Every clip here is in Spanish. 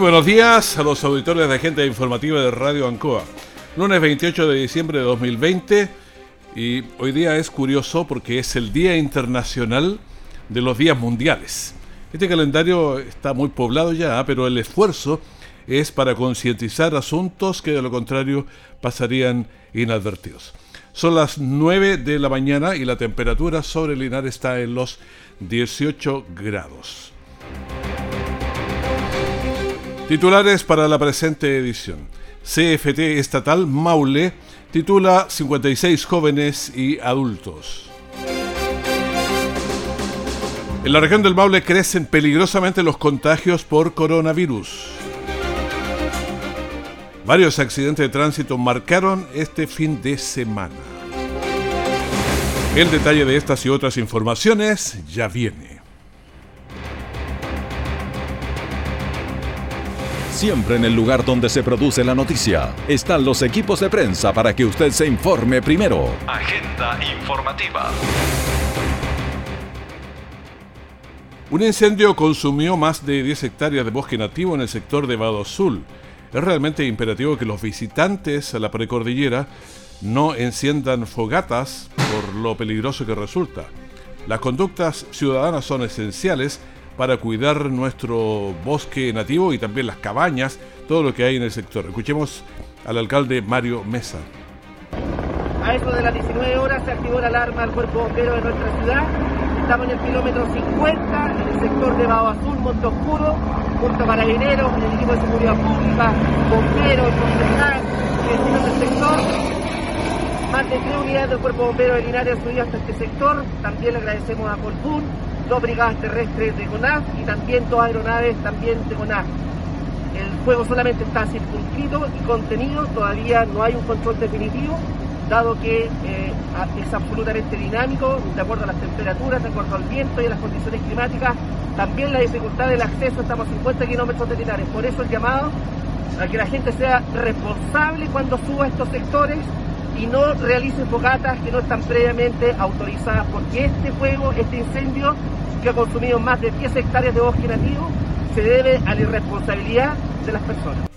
Buenos días a los auditores de Agenda Informativa de Radio Ancoa. Lunes 28 de diciembre de 2020 y hoy día es curioso porque es el Día Internacional de los Días Mundiales. Este calendario está muy poblado ya, pero el esfuerzo es para concientizar asuntos que de lo contrario pasarían inadvertidos. Son las 9 de la mañana y la temperatura sobre el Linares está en los 18 grados. Titulares para la presente edición. CFT Estatal Maule titula 56 jóvenes y adultos. En la región del Maule crecen peligrosamente los contagios por coronavirus. Varios accidentes de tránsito marcaron este fin de semana. El detalle de estas y otras informaciones ya viene. Siempre en el lugar donde se produce la noticia están los equipos de prensa para que usted se informe primero. Agenda informativa. Un incendio consumió más de 10 hectáreas de bosque nativo en el sector de Vado Azul. Es realmente imperativo que los visitantes a la precordillera no enciendan fogatas por lo peligroso que resulta. Las conductas ciudadanas son esenciales para cuidar nuestro bosque nativo y también las cabañas, todo lo que hay en el sector. Escuchemos al alcalde Mario Mesa. A eso de las 19 horas se activó la alarma del cuerpo bombero de nuestra ciudad. Estamos en el kilómetro 50, en el sector de Bajo Azul, Monte Oscuro, junto a el equipo de seguridad pública, bomberos, concejal, vecinos del sector. Más de tres unidades del cuerpo bombero de Linares subido hasta este sector. También le agradecemos a Colbún dos brigadas terrestres de CONAF y también dos aeronaves también de CONAF. El fuego solamente está circunscrito y contenido, todavía no hay un control definitivo, dado que eh, es absolutamente dinámico, de acuerdo a las temperaturas, de acuerdo al viento y a las condiciones climáticas, también la dificultad del acceso, estamos a 50 kilómetros de Linares, por eso el llamado a que la gente sea responsable cuando suba estos sectores y no realice fogatas que no están previamente autorizadas, porque este fuego, este incendio que ha consumido más de 10 hectáreas de bosque nativo, se debe a la irresponsabilidad de las personas.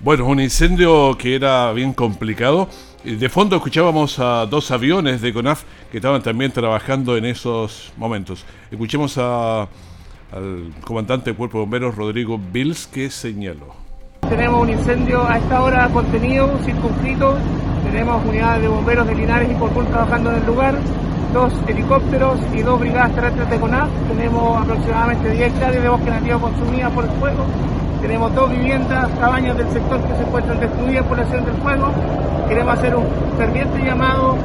Bueno, un incendio que era bien complicado. De fondo escuchábamos a dos aviones de CONAF que estaban también trabajando en esos momentos. Escuchemos a, al comandante del Cuerpo de Bomberos, Rodrigo Bills, que señaló. Tenemos un incendio a esta hora contenido, circunscrito. Tenemos unidades de bomberos de Linares y Corpul trabajando en el lugar dos helicópteros y dos brigadas terrestres de CONAF. Tenemos aproximadamente 10 hectáreas de bosque nativo consumidas por el fuego. Tenemos dos viviendas, cabañas del sector que se encuentran destruidas por la acción del fuego. Queremos hacer un ferviente llamado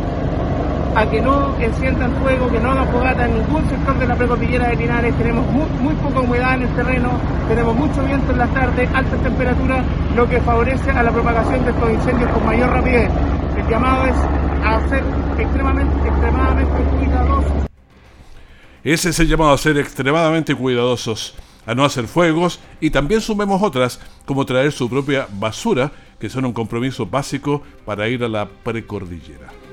a que no enciendan fuego, que no hagan fogata en ningún sector de la precordillera de Linares. Tenemos muy, poca humedad en el terreno, tenemos mucho viento en la tarde, altas temperaturas, lo que favorece a la propagación de estos incendios con mayor rapidez. El llamado es a ser extremadamente, extremadamente cuidadosos. Ese es el llamado a ser extremadamente cuidadosos, a no hacer fuegos y también sumemos otras, como traer su propia basura, que son un compromiso básico para ir a la precordillera.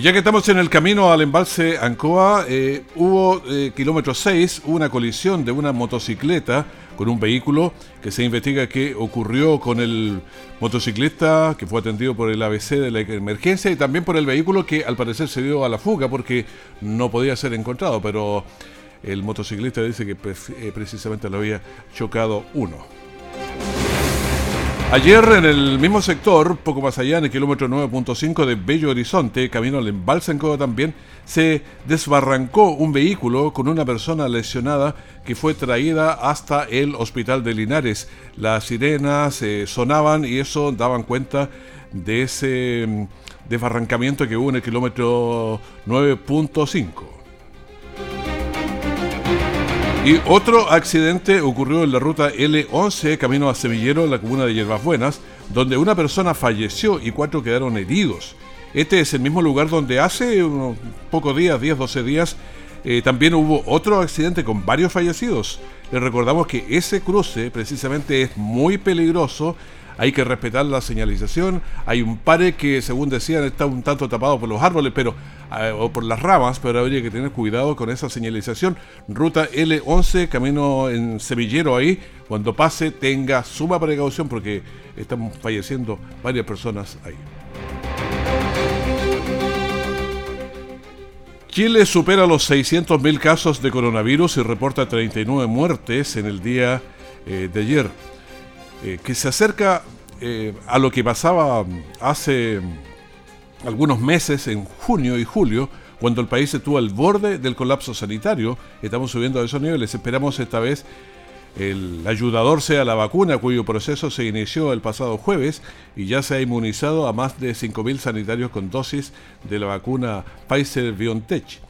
Y ya que estamos en el camino al embalse Ancoa, eh, hubo eh, kilómetro 6, hubo una colisión de una motocicleta con un vehículo que se investiga que ocurrió con el motociclista que fue atendido por el ABC de la emergencia y también por el vehículo que al parecer se dio a la fuga porque no podía ser encontrado, pero el motociclista dice que eh, precisamente lo había chocado uno. Ayer en el mismo sector, poco más allá, en el kilómetro 9.5 de Bello Horizonte, camino al embalse en también, se desbarrancó un vehículo con una persona lesionada que fue traída hasta el hospital de Linares. Las sirenas eh, sonaban y eso daban cuenta de ese desbarrancamiento que hubo en el kilómetro 9.5. Y otro accidente ocurrió en la ruta L11, camino a Semillero, en la comuna de Hierbas Buenas, donde una persona falleció y cuatro quedaron heridos. Este es el mismo lugar donde hace unos pocos días, 10, 12 días, eh, también hubo otro accidente con varios fallecidos. Les recordamos que ese cruce precisamente es muy peligroso hay que respetar la señalización. Hay un pare que, según decían, está un tanto tapado por los árboles pero, eh, o por las ramas, pero habría que tener cuidado con esa señalización. Ruta L11, camino en Sevillero ahí. Cuando pase, tenga suma precaución porque están falleciendo varias personas ahí. Chile supera los 600.000 casos de coronavirus y reporta 39 muertes en el día eh, de ayer. Eh, que se acerca eh, a lo que pasaba hace algunos meses, en junio y julio, cuando el país estuvo al borde del colapso sanitario. Estamos subiendo a esos niveles. Esperamos esta vez el ayudador sea la vacuna, cuyo proceso se inició el pasado jueves y ya se ha inmunizado a más de 5.000 sanitarios con dosis de la vacuna Pfizer BioNTech.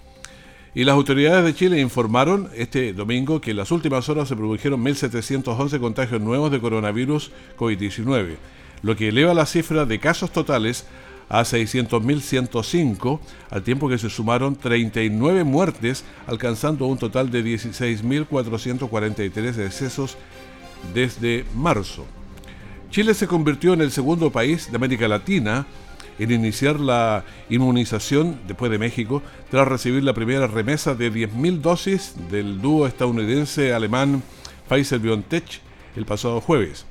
Y las autoridades de Chile informaron este domingo que en las últimas horas se produjeron 1.711 contagios nuevos de coronavirus COVID-19, lo que eleva la cifra de casos totales a 600.105, al tiempo que se sumaron 39 muertes, alcanzando un total de 16.443 decesos desde marzo. Chile se convirtió en el segundo país de América Latina en iniciar la inmunización después de México tras recibir la primera remesa de 10.000 dosis del dúo estadounidense-alemán Pfizer-BioNTech el pasado jueves.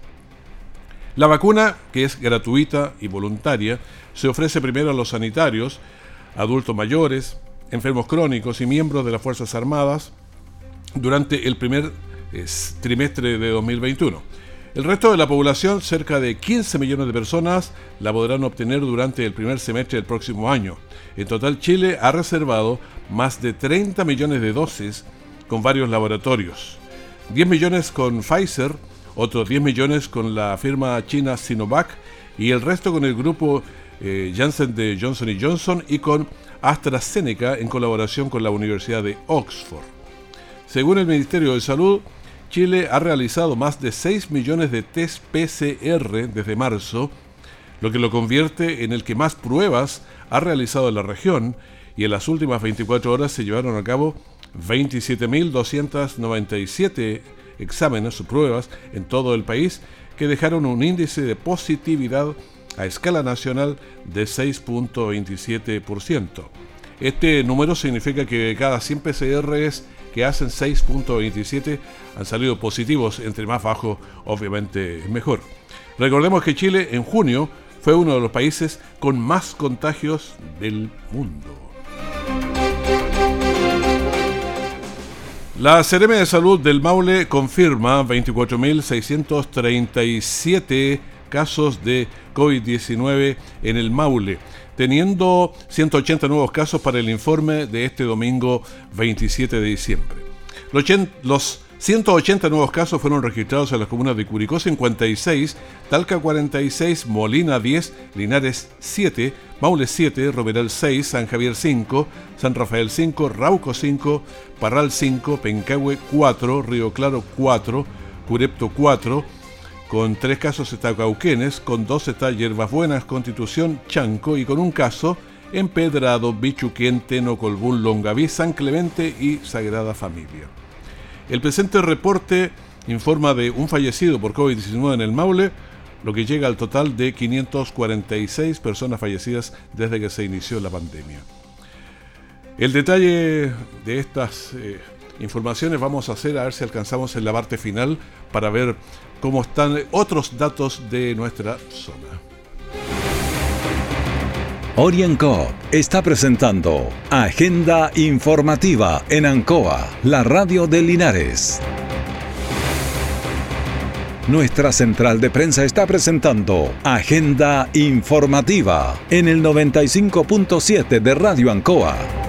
La vacuna, que es gratuita y voluntaria, se ofrece primero a los sanitarios, adultos mayores, enfermos crónicos y miembros de las Fuerzas Armadas durante el primer trimestre de 2021. El resto de la población, cerca de 15 millones de personas, la podrán obtener durante el primer semestre del próximo año. En total, Chile ha reservado más de 30 millones de dosis con varios laboratorios. 10 millones con Pfizer, otros 10 millones con la firma china Sinovac y el resto con el grupo eh, Janssen de Johnson Johnson y con AstraZeneca en colaboración con la Universidad de Oxford. Según el Ministerio de Salud, Chile ha realizado más de 6 millones de test PCR desde marzo, lo que lo convierte en el que más pruebas ha realizado en la región y en las últimas 24 horas se llevaron a cabo 27.297 exámenes o pruebas en todo el país que dejaron un índice de positividad a escala nacional de 6.27%. Este número significa que cada 100 PCRs que hacen 6.27 han salido positivos, entre más bajo obviamente mejor. Recordemos que Chile en junio fue uno de los países con más contagios del mundo. La CRM de Salud del Maule confirma 24.637 casos de COVID-19 en el Maule teniendo 180 nuevos casos para el informe de este domingo 27 de diciembre. Los 180 nuevos casos fueron registrados en las comunas de Curicó 56, Talca 46, Molina 10, Linares 7, Maule 7, Roberal 6, San Javier 5, San Rafael 5, Rauco 5, Parral 5, Pencahue 4, Río Claro 4, Curepto 4, con tres casos está Cauquenes, con dos está Hierbas Buenas, Constitución, Chanco y con un caso Empedrado, Bichuquente, Nocolbún, Longaví, San Clemente y Sagrada Familia. El presente reporte informa de un fallecido por COVID-19 en el Maule, lo que llega al total de 546 personas fallecidas desde que se inició la pandemia. El detalle de estas eh, informaciones vamos a hacer a ver si alcanzamos en la parte final para ver cómo están otros datos de nuestra zona. Orienco está presentando Agenda Informativa en Ancoa, la radio de Linares. Nuestra central de prensa está presentando Agenda Informativa en el 95.7 de Radio Ancoa.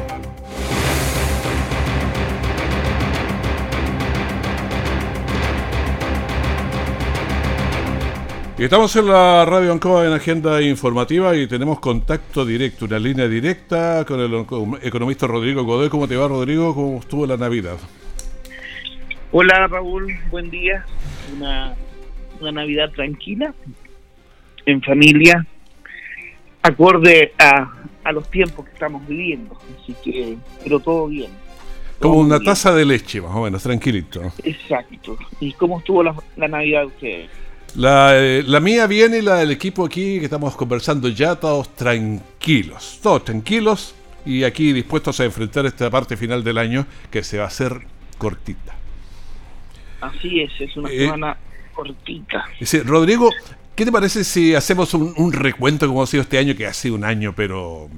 Estamos en la Radio Ancoa en Agenda Informativa y tenemos contacto directo, una línea directa con el economista Rodrigo Godoy. ¿Cómo te va, Rodrigo? ¿Cómo estuvo la Navidad? Hola, Raúl. Buen día. Una, una Navidad tranquila, en familia, acorde a, a los tiempos que estamos viviendo. Así que, pero todo bien. Como una taza de leche, más o menos, tranquilito. Exacto. ¿Y cómo estuvo la, la Navidad de ustedes? La, eh, la, mía viene y la del equipo aquí que estamos conversando ya, todos tranquilos, todos tranquilos y aquí dispuestos a enfrentar esta parte final del año que se va a hacer cortita. Así es, es una eh, semana cortita. Rodrigo, ¿qué te parece si hacemos un, un, recuento como ha sido este año, que ha sido un año pero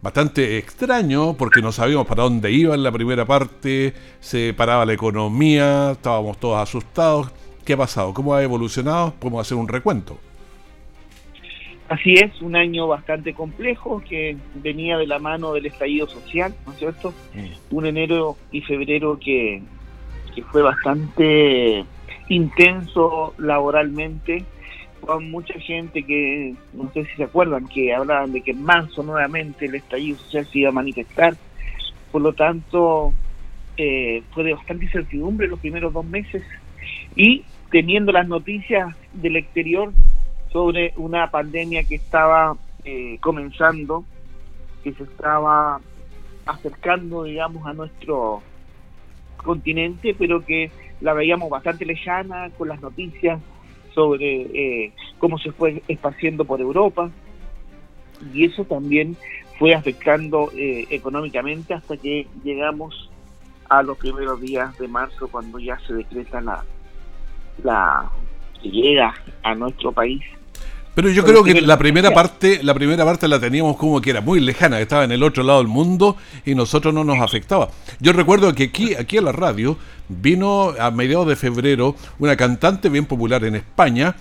bastante extraño porque no sabíamos para dónde iba en la primera parte, se paraba la economía, estábamos todos asustados. ¿Qué ha pasado? ¿Cómo ha evolucionado? Podemos hacer un recuento. Así es, un año bastante complejo que venía de la mano del estallido social, ¿no es cierto? Mm. Un enero y febrero que, que fue bastante intenso laboralmente, con mucha gente que, no sé si se acuerdan, que hablaban de que en marzo nuevamente el estallido social se iba a manifestar, por lo tanto eh, fue de bastante incertidumbre los primeros dos meses y teniendo las noticias del exterior sobre una pandemia que estaba eh, comenzando, que se estaba acercando, digamos, a nuestro continente, pero que la veíamos bastante lejana con las noticias sobre eh, cómo se fue esparciendo por Europa. Y eso también fue afectando eh, económicamente hasta que llegamos a los primeros días de marzo cuando ya se decreta la, la que llega a nuestro país. Pero yo creo que la primera parte, la primera parte la teníamos como que era muy lejana, estaba en el otro lado del mundo y nosotros no nos afectaba. Yo recuerdo que aquí, aquí a la radio vino a mediados de febrero una cantante bien popular en España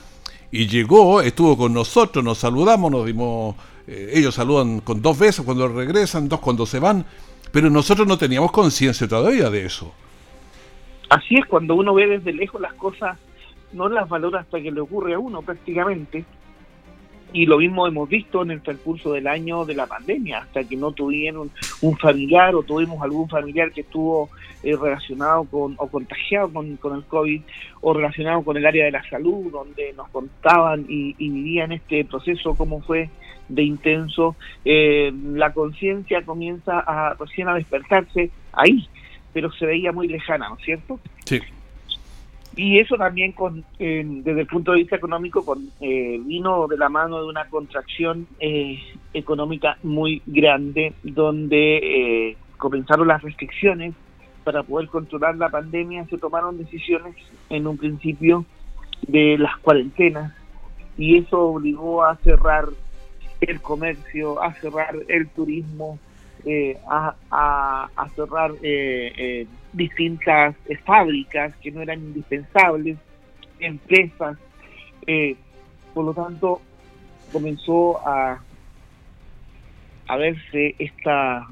y llegó, estuvo con nosotros, nos saludamos, nos dimos, eh, ellos saludan con dos besos cuando regresan, dos cuando se van, pero nosotros no teníamos conciencia todavía de eso. Así es, cuando uno ve desde lejos las cosas no las valora hasta que le ocurre a uno prácticamente. Y lo mismo hemos visto en el transcurso del año de la pandemia, hasta que no tuvieron un familiar o tuvimos algún familiar que estuvo eh, relacionado con o contagiado con, el COVID o relacionado con el área de la salud, donde nos contaban y, vivían este proceso, cómo fue de intenso, eh, la conciencia comienza a recién a despertarse ahí, pero se veía muy lejana, ¿no es cierto? Sí. Y eso también con, desde el punto de vista económico con, eh, vino de la mano de una contracción eh, económica muy grande, donde eh, comenzaron las restricciones para poder controlar la pandemia, se tomaron decisiones en un principio de las cuarentenas y eso obligó a cerrar el comercio, a cerrar el turismo, eh, a, a, cerrar eh, eh, distintas fábricas que no eran indispensables, empresas. por lo tanto, comenzó a, a verse esta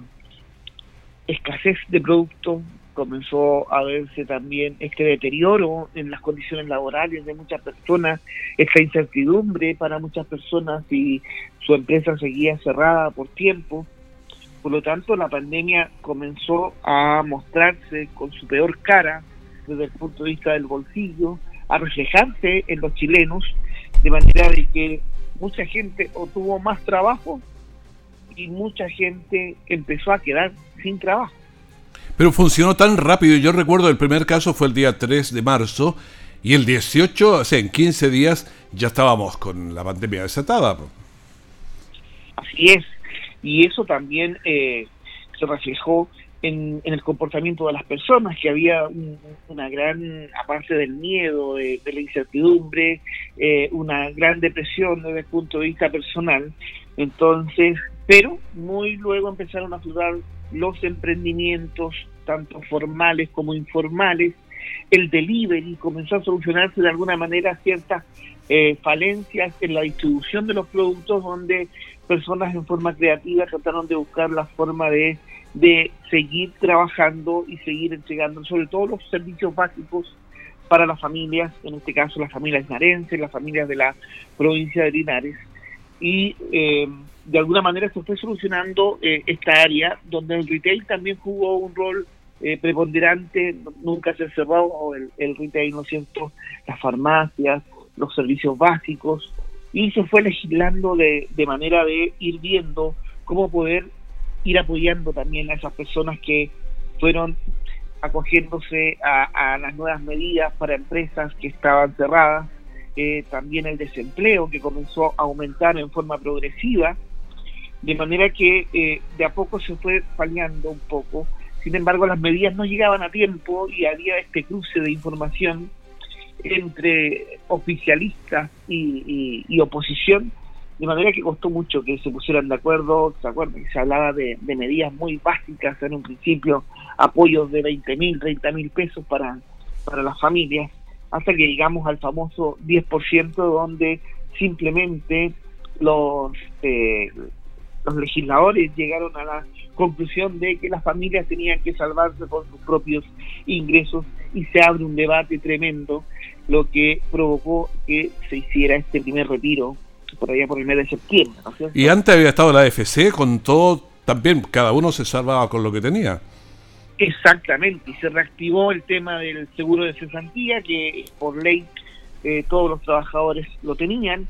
escasez de producto, comenzó a verse también este deterioro en las condiciones laborales de muchas personas, esta incertidumbre para muchas personas si su empresa seguía cerrada por tiempo. Por lo tanto, la pandemia comenzó a mostrarse con su peor cara desde el punto de vista del bolsillo, a reflejarse en los chilenos, de manera de que mucha gente obtuvo más trabajo y mucha gente empezó a quedar sin trabajo. Pero funcionó tan rápido. Yo recuerdo el primer caso fue el día 3 de marzo y el 18, o sea, en 15 días ya estábamos con la pandemia desatada. Así es y eso también eh, se reflejó en, el comportamiento de las personas, que había una gran, aparte del miedo, de, la incertidumbre, eh, una gran depresión desde el punto de vista personal. Entonces, pero muy luego empezaron a aflorar los emprendimientos, tanto formales como informales, el delivery comenzó a solucionarse de alguna manera ciertas eh, falencias en la distribución de los productos donde personas en forma creativa trataron de buscar la forma de, de seguir trabajando y seguir entregando sobre todo los servicios básicos para las familias, en este caso las familias narenses, las familias de la provincia de Linares, y eh, de alguna manera se fue solucionando eh, esta área donde el retail también jugó un rol eh, preponderante, nunca se cerró el, el retail, ¿no es cierto?, las farmacias, los servicios básicos, y se fue legislando de, de manera de ir viendo cómo poder ir apoyando también a esas personas que fueron acogiéndose a, las nuevas medidas para empresas que estaban cerradas, eh, también el desempleo que comenzó a aumentar en forma progresiva, de manera que eh, de a poco se fue fallando un poco. Sin embargo, las medidas no llegaban a tiempo y había este cruce de información entre oficialistas y oposición de manera que costó mucho que se pusieran de acuerdo, ¿se acuerdan? Se hablaba de, medidas muy básicas en un principio, apoyos de 20 mil, 30 mil pesos para, para las familias, hasta que llegamos al famoso 10% donde simplemente los, eh, los legisladores llegaron a la conclusión de que las familias tenían que salvarse por sus propios ingresos y se abre un debate tremendo, lo que provocó que se hiciera este primer retiro por allá por el mes de septiembre. y antes había estado la AFC con todo, también cada uno se salvaba con lo que tenía. Exactamente, y se reactivó el tema del seguro de cesantía, que por ley eh, todos los trabajadores lo tenían,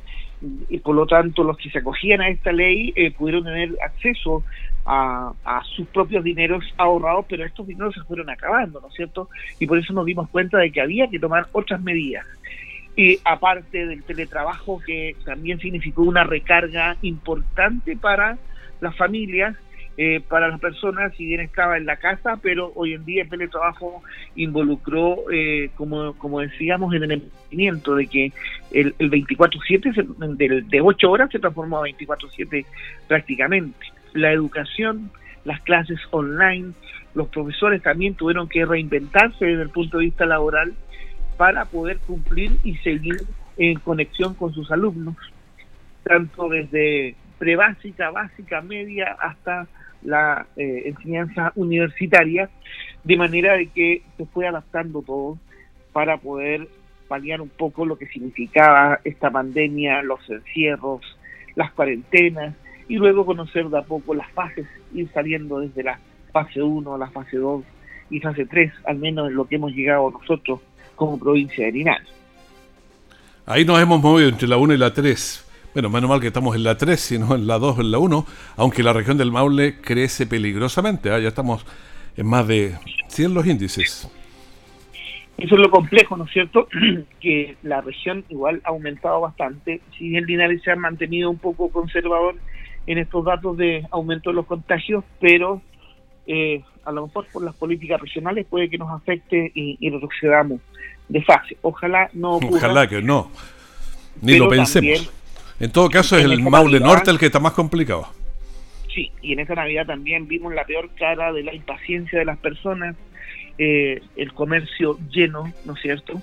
y por lo tanto los que se acogían a esta ley eh, pudieron tener acceso a, a, sus propios dineros ahorrados, pero estos dineros se fueron acabando, ¿no es cierto? Y por eso nos dimos cuenta de que había que tomar otras medidas y aparte del teletrabajo que también significó una recarga importante para las familias, eh, para las personas, si bien estaba en la casa, pero hoy en día el teletrabajo involucró, eh, como, como decíamos, en el emprendimiento, de que el, el 24-7 de, de 8 horas se transformó a 24-7 prácticamente. La educación, las clases online, los profesores también tuvieron que reinventarse desde el punto de vista laboral para poder cumplir y seguir en conexión con sus alumnos, tanto desde prebásica, básica, media, hasta la eh, enseñanza universitaria, de manera de que se fue adaptando todo para poder paliar un poco lo que significaba esta pandemia, los encierros, las cuarentenas, y luego conocer de a poco las fases, ir saliendo desde la fase 1, la fase 2 y fase 3, al menos en lo que hemos llegado nosotros como provincia de Linares. Ahí nos hemos movido entre la 1 y la 3. Bueno, menos mal que estamos en la 3, sino en la 2 o en la 1, aunque la región del Maule crece peligrosamente. ¿ah? Ya estamos en más de 100 los índices. Eso es lo complejo, ¿no es cierto? que la región igual ha aumentado bastante. Si bien Linares se ha mantenido un poco conservador en estos datos de aumento de los contagios, pero eh, a lo mejor por las políticas regionales puede que nos afecte y, y retrocedamos de fase. Ojalá no Ojalá que no. Ni lo pensemos. En todo caso es el Maule Norte el que está más complicado. Sí, y en esta Navidad también vimos la peor cara de la impaciencia de las personas eh, el comercio lleno, ¿no es cierto?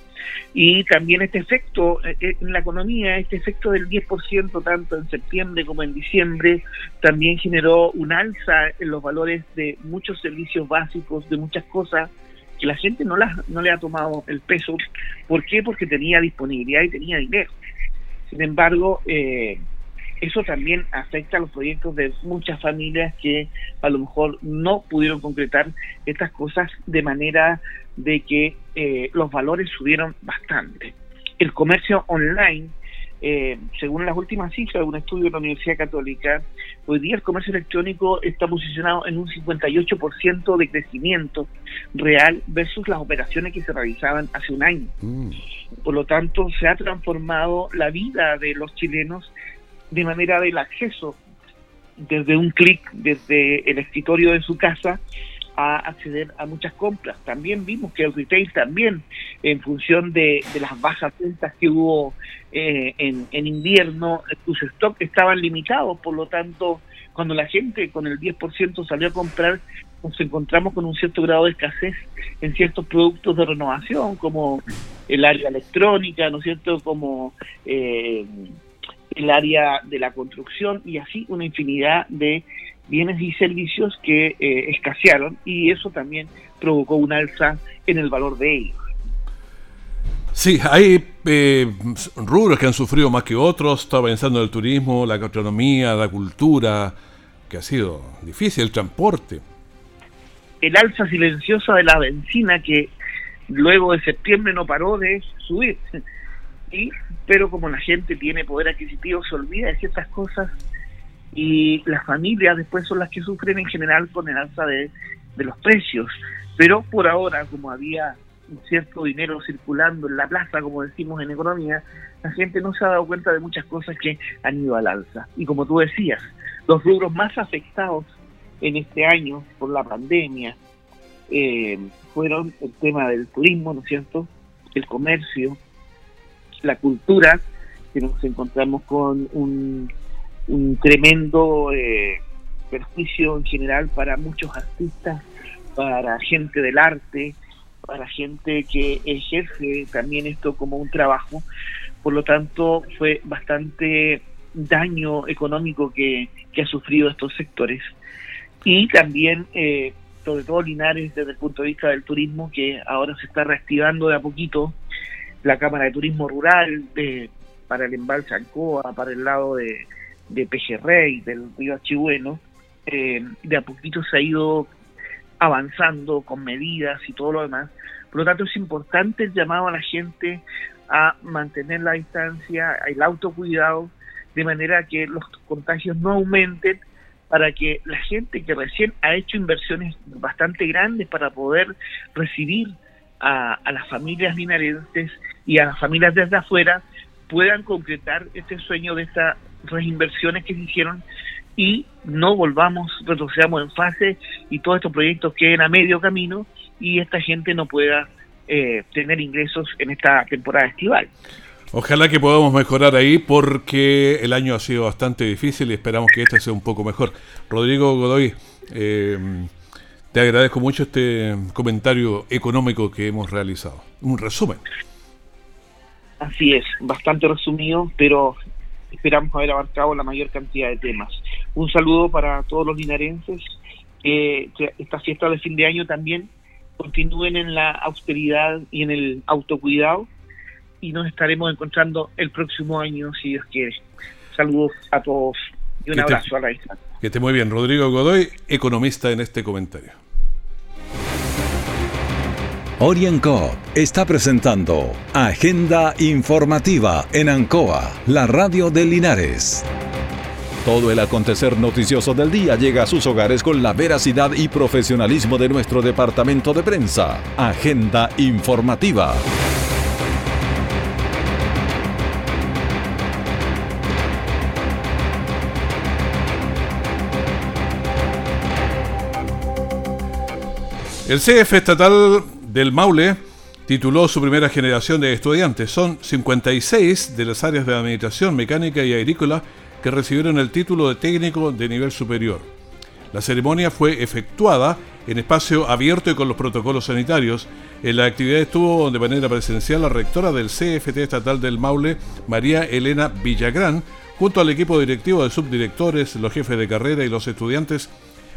Y también este efecto eh, eh, en la economía, este efecto del 10% tanto en septiembre como en diciembre, también generó un alza en los valores de muchos servicios básicos, de muchas cosas que la gente no, las, no le ha tomado el peso. ¿Por qué? Porque tenía disponibilidad y tenía dinero. Sin embargo, eh, eso también afecta a los proyectos de muchas familias que a lo mejor no pudieron concretar estas cosas de manera de que eh, los valores subieron bastante. El comercio online, eh, según las últimas cifras de un estudio de la Universidad Católica, hoy día el comercio electrónico está posicionado en un 58% de crecimiento real versus las operaciones que se realizaban hace un año. Mm. Por lo tanto, se ha transformado la vida de los chilenos de manera del acceso desde un clic, desde el escritorio de su casa, a acceder a muchas compras. También vimos que el retail también, en función de, las bajas ventas que hubo eh, en, en, invierno, sus stocks estaban limitados, por lo tanto, cuando la gente con el 10% salió a comprar, nos encontramos con un cierto grado de escasez en ciertos productos de renovación, como el área electrónica, ¿no es cierto?, como... Eh, el área de la construcción y así una infinidad de bienes y servicios que eh, escasearon y eso también provocó un alza en el valor de ellos. Sí, hay eh, rubros que han sufrido más que otros. Estaba pensando en el turismo, la gastronomía, la cultura, que ha sido difícil, el transporte. El alza silenciosa de la benzina que luego de septiembre no paró de subir. Y, pero como la gente tiene poder adquisitivo, se olvida de ciertas cosas y las familias después son las que sufren en general con el alza de, de los precios. Pero por ahora, como había cierto dinero circulando en la plaza, como decimos en economía, la gente no se ha dado cuenta de muchas cosas que han ido al alza. Y como tú decías, los rubros más afectados en este año por la pandemia eh, fueron el tema del turismo, ¿no es cierto? El comercio, la cultura, que nos encontramos con un, tremendo eh, perjuicio en general para muchos artistas, para gente del arte, para gente que ejerce también esto como un trabajo. Por lo tanto, fue bastante daño económico que, que ha sufrido estos sectores. Y también, eh, sobre todo Linares, desde el punto de vista del turismo, que ahora se está reactivando de a poquito, la Cámara de Turismo Rural de, para el embalse Ancoa, para el lado de, de Pejerrey, del río Achibueno, eh, de a poquito se ha ido avanzando con medidas y todo lo demás. Por lo tanto, es importante el llamado a la gente a mantener la distancia, el autocuidado, de manera que los contagios no aumenten, para que la gente que recién ha hecho inversiones bastante grandes para poder recibir a, a las familias linarenses y a las familias desde afuera puedan concretar este sueño de estas reinversiones que se hicieron y no volvamos, retrocedamos en fase y todos estos proyectos queden a medio camino y esta gente no pueda eh, tener ingresos en esta temporada estival. Ojalá que podamos mejorar ahí porque el año ha sido bastante difícil y esperamos que este sea un poco mejor. Rodrigo Godoy, eh, te agradezco mucho este comentario económico que hemos realizado. Un resumen. Así es, bastante resumido, pero esperamos haber abarcado la mayor cantidad de temas. Un saludo para todos los linarenses. Eh, estas fiestas de fin de año también continúen en la austeridad y en el autocuidado y nos estaremos encontrando el próximo año, si Dios quiere. Saludos a todos y un abrazo a la distancia. Que esté muy bien. Rodrigo Godoy, economista en este comentario. Orienco está presentando Agenda Informativa en Ancoa, la radio de Linares. Todo el acontecer noticioso del día llega a sus hogares con la veracidad y profesionalismo de nuestro departamento de prensa. Agenda Informativa. El CF estatal del Maule tituló su primera generación de estudiantes. Son 56 de las áreas de administración mecánica y agrícola que recibieron el título de técnico de nivel superior. La ceremonia fue efectuada en espacio abierto y con los protocolos sanitarios. En la actividad estuvo de manera presencial la rectora del CFT estatal del Maule, María Elena Villagrán, junto al equipo directivo de subdirectores, los jefes de carrera y los estudiantes,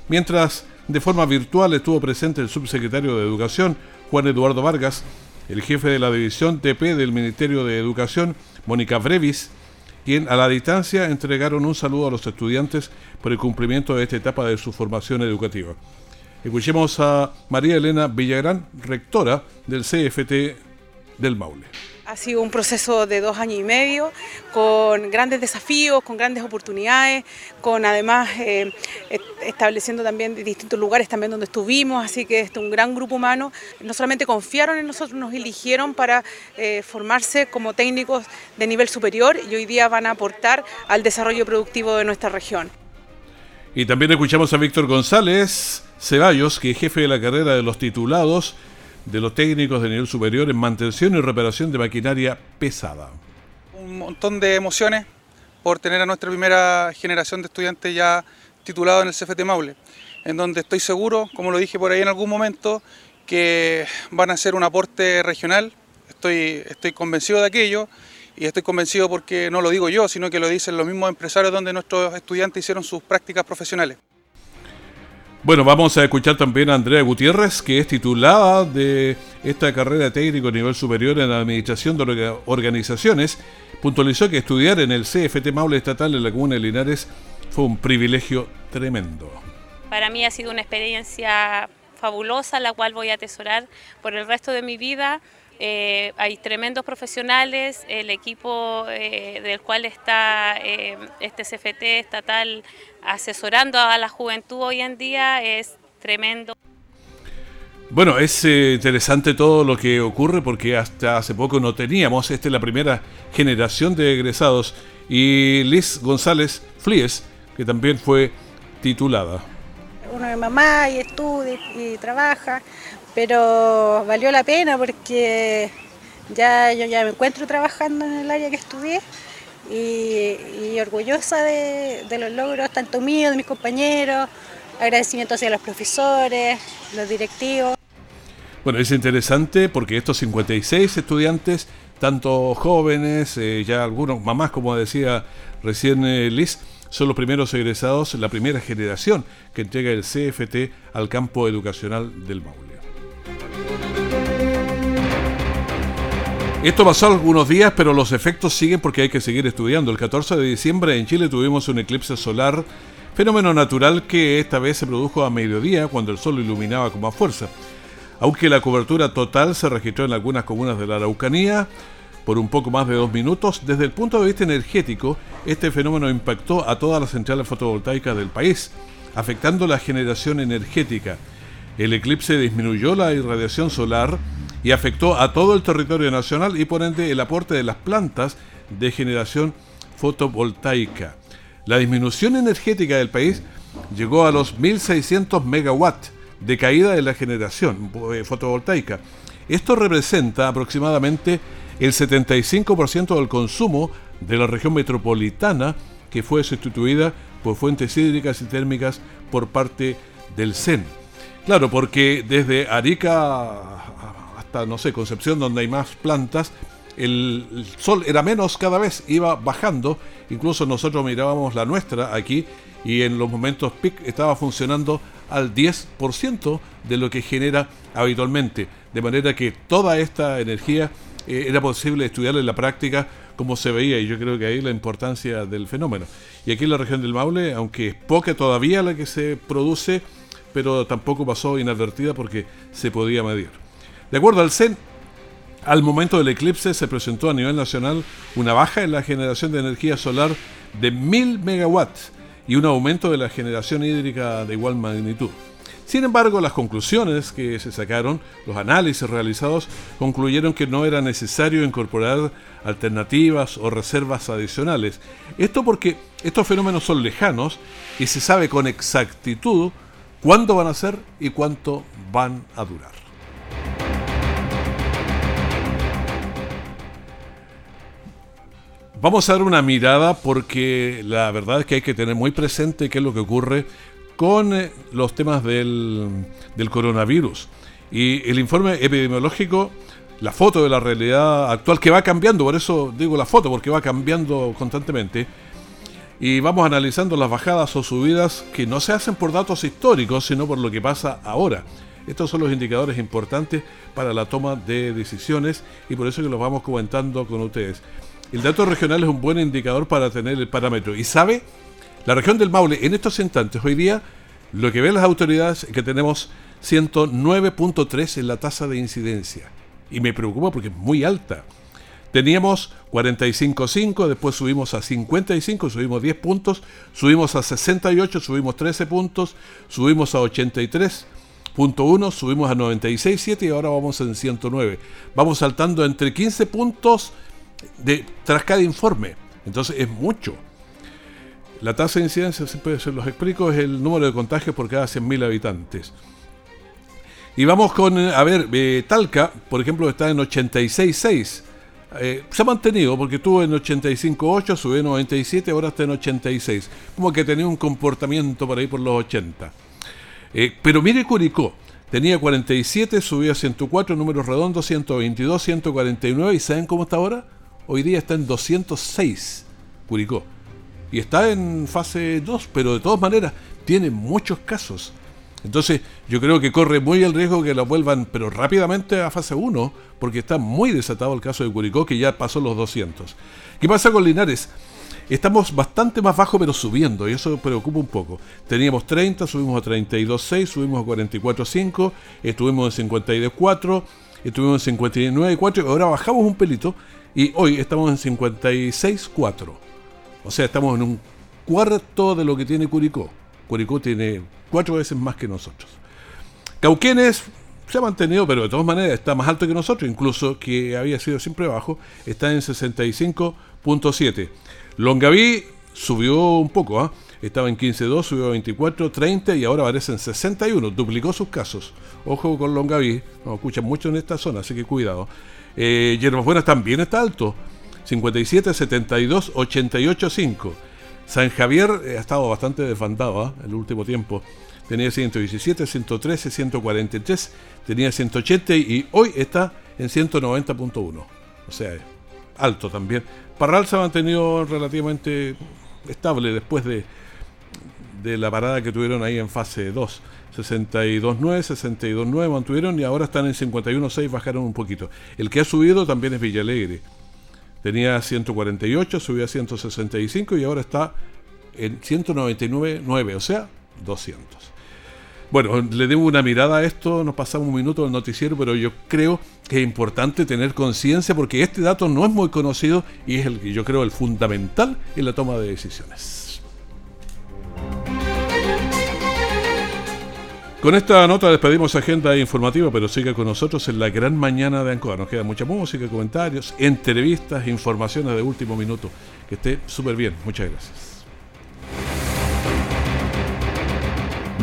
mientras de forma virtual estuvo presente el subsecretario de Educación, Juan Eduardo Vargas, el jefe de la división TP del Ministerio de Educación, Mónica Brevis, quien a la distancia entregaron un saludo a los estudiantes por el cumplimiento de esta etapa de su formación educativa. Escuchemos a María Elena Villagrán, rectora del CFT del Maule. Ha sido un proceso de dos años y medio, con grandes desafíos, con grandes oportunidades, con además eh, estableciendo también distintos lugares también donde estuvimos, así que este un gran grupo humano. No solamente confiaron en nosotros, nos eligieron para eh, formarse como técnicos de nivel superior y hoy día van a aportar al desarrollo productivo de nuestra región. Y también escuchamos a Víctor González Ceballos, que es jefe de la carrera de los titulados de los técnicos de nivel superior en mantención y reparación de maquinaria pesada. Un montón de emociones por tener a nuestra primera generación de estudiantes ya titulados en el CFT Maule, en donde estoy seguro, como lo dije por ahí en algún momento, que van a ser un aporte regional. Estoy, estoy convencido de aquello y estoy convencido porque no lo digo yo, sino que lo dicen los mismos empresarios donde nuestros estudiantes hicieron sus prácticas profesionales. Bueno, vamos a escuchar también a Andrea Gutiérrez, que es titulada de esta carrera técnico a nivel superior en la Administración de Organizaciones. Puntualizó que estudiar en el CFT Maule Estatal en la Comuna de Linares fue un privilegio tremendo. Para mí ha sido una experiencia fabulosa, la cual voy a atesorar por el resto de mi vida. Eh, hay tremendos profesionales, el equipo eh, del cual está eh, este CFT estatal asesorando a la juventud hoy en día es tremendo. Bueno, es interesante todo lo que ocurre porque hasta hace poco no teníamos, esta es la primera generación de egresados y Liz González Flies, que también fue titulada. Uno es mamá y estudia y trabaja, pero valió la pena porque ya yo ya me encuentro trabajando en el área que estudié y, orgullosa de, los logros tanto míos, de mis compañeros, agradecimiento hacia los profesores, los directivos. Bueno, es interesante porque estos 56 estudiantes, tanto jóvenes, eh, ya algunos mamás, como decía recién eh, Liz, son los primeros egresados, la primera generación que entrega el CFT al campo educacional del Maule. Esto pasó algunos días, pero los efectos siguen porque hay que seguir estudiando. El 14 de diciembre en Chile tuvimos un eclipse solar, fenómeno natural que esta vez se produjo a mediodía cuando el sol iluminaba con más fuerza. Aunque la cobertura total se registró en algunas comunas de la Araucanía por un poco más de dos minutos, desde el punto de vista energético, este fenómeno impactó a todas las centrales fotovoltaicas del país, afectando la generación energética. El eclipse disminuyó la irradiación solar, y afectó a todo el territorio nacional y por ende el aporte de las plantas de generación fotovoltaica. La disminución energética del país llegó a los 1.600 megawatts de caída de la generación eh, fotovoltaica. Esto representa aproximadamente el 75% del consumo de la región metropolitana que fue sustituida por fuentes hídricas y térmicas por parte del CEN. Claro, porque desde Arica no sé, Concepción, donde hay más plantas, el, sol era menos cada vez, iba bajando. Incluso nosotros mirábamos la nuestra aquí y en los momentos peak estaba funcionando al 10% de lo que genera habitualmente. De manera que toda esta energía eh, era posible estudiarla en la práctica como se veía y yo creo que ahí la importancia del fenómeno. Y aquí en la región del Maule, aunque es poca todavía la que se produce, pero tampoco pasó inadvertida porque se podía medir. De acuerdo al CEN, al momento del eclipse se presentó a nivel nacional una baja en la generación de energía solar de 1000 megawatts y un aumento de la generación hídrica de igual magnitud. Sin embargo, las conclusiones que se sacaron, los análisis realizados, concluyeron que no era necesario incorporar alternativas o reservas adicionales. Esto porque estos fenómenos son lejanos y se sabe con exactitud cuándo van a ser y cuánto van a durar. Vamos a dar una mirada porque la verdad es que hay que tener muy presente qué es lo que ocurre con eh, los temas del, coronavirus. Y el informe epidemiológico, la foto de la realidad actual que va cambiando, por eso digo la foto, porque va cambiando constantemente. Y vamos analizando las bajadas o subidas que no se hacen por datos históricos, sino por lo que pasa ahora. Estos son los indicadores importantes para la toma de decisiones y por eso que los vamos comentando con ustedes. El dato regional es un buen indicador para tener el parámetro. Y sabe, la región del Maule, en estos instantes, hoy día, lo que ven las autoridades es que tenemos 109.3 en la tasa de incidencia. Y me preocupa porque es muy alta. Teníamos 45.5, después subimos a 55, subimos 10 puntos, subimos a 68, subimos 13 puntos, subimos a 83.1, subimos a 96.7 y ahora vamos en 109. Vamos saltando entre 15 puntos de, tras cada informe. Entonces es mucho. La tasa de incidencia, siempre se los explico, es el número de contagios por cada 100.000 habitantes. Y vamos con, a ver, eh, Talca, por ejemplo, está en 86.6. Eh, se ha mantenido porque estuvo en 85.8, subió en 97, ahora está en 86. Como que tenía un comportamiento por ahí por los 80. Eh, pero mire Curicó, tenía 47, subió a 104, números redondos, 122, 149. ¿Y saben cómo está ahora? Hoy día está en 206 Curicó. Y está en fase 2, pero de todas maneras tiene muchos casos. Entonces, yo creo que corre muy el riesgo que la vuelvan, pero rápidamente a fase 1, porque está muy desatado el caso de Curicó, que ya pasó los 200. ¿Qué pasa con Linares? Estamos bastante más bajo, pero subiendo, y eso preocupa un poco. Teníamos 30, subimos a 32,6, subimos a 44,5, estuvimos en 52,4, estuvimos en 59,4, y ahora bajamos un pelito, y hoy estamos en 56,4. O sea, estamos en un cuarto de lo que tiene Curicó. Curicó tiene cuatro veces más que nosotros. Cauquenes se ha mantenido, pero de todas maneras está más alto que nosotros, incluso que había sido siempre bajo, está en 65.7. Longaví subió un poco, ¿ah? estaba en 15.2, subió a 24, 30 y ahora aparece en 61, duplicó sus casos. Ojo con Longaví, nos escuchan mucho en esta zona, así que cuidado. Eh, Yerbas Buenas también está alto, 57, 72, 88, 5. San Javier eh, ha estado bastante desfandado ¿ah? el último tiempo. Tenía 117, 113, 143, tenía 180 y hoy está en 190.1. O sea, alto también. Parral se ha mantenido relativamente estable después de, de la parada que tuvieron ahí en fase 2. 62.9, 62.9 mantuvieron y ahora están en 51.6, bajaron un poquito. El que ha subido también es Villalegre. Tenía 148, subió a 165 y ahora está en 199.9, o sea, 200. Bueno, le debo una mirada a esto, nos pasamos un minuto del noticiero, pero yo creo que es importante tener conciencia porque este dato no es muy conocido y es el que yo creo el fundamental en la toma de decisiones. Con esta nota despedimos agenda informativa, pero sigue con nosotros en la gran mañana de Ancoa. Nos queda mucha música, comentarios, entrevistas, informaciones de último minuto. Que esté súper bien. Muchas gracias.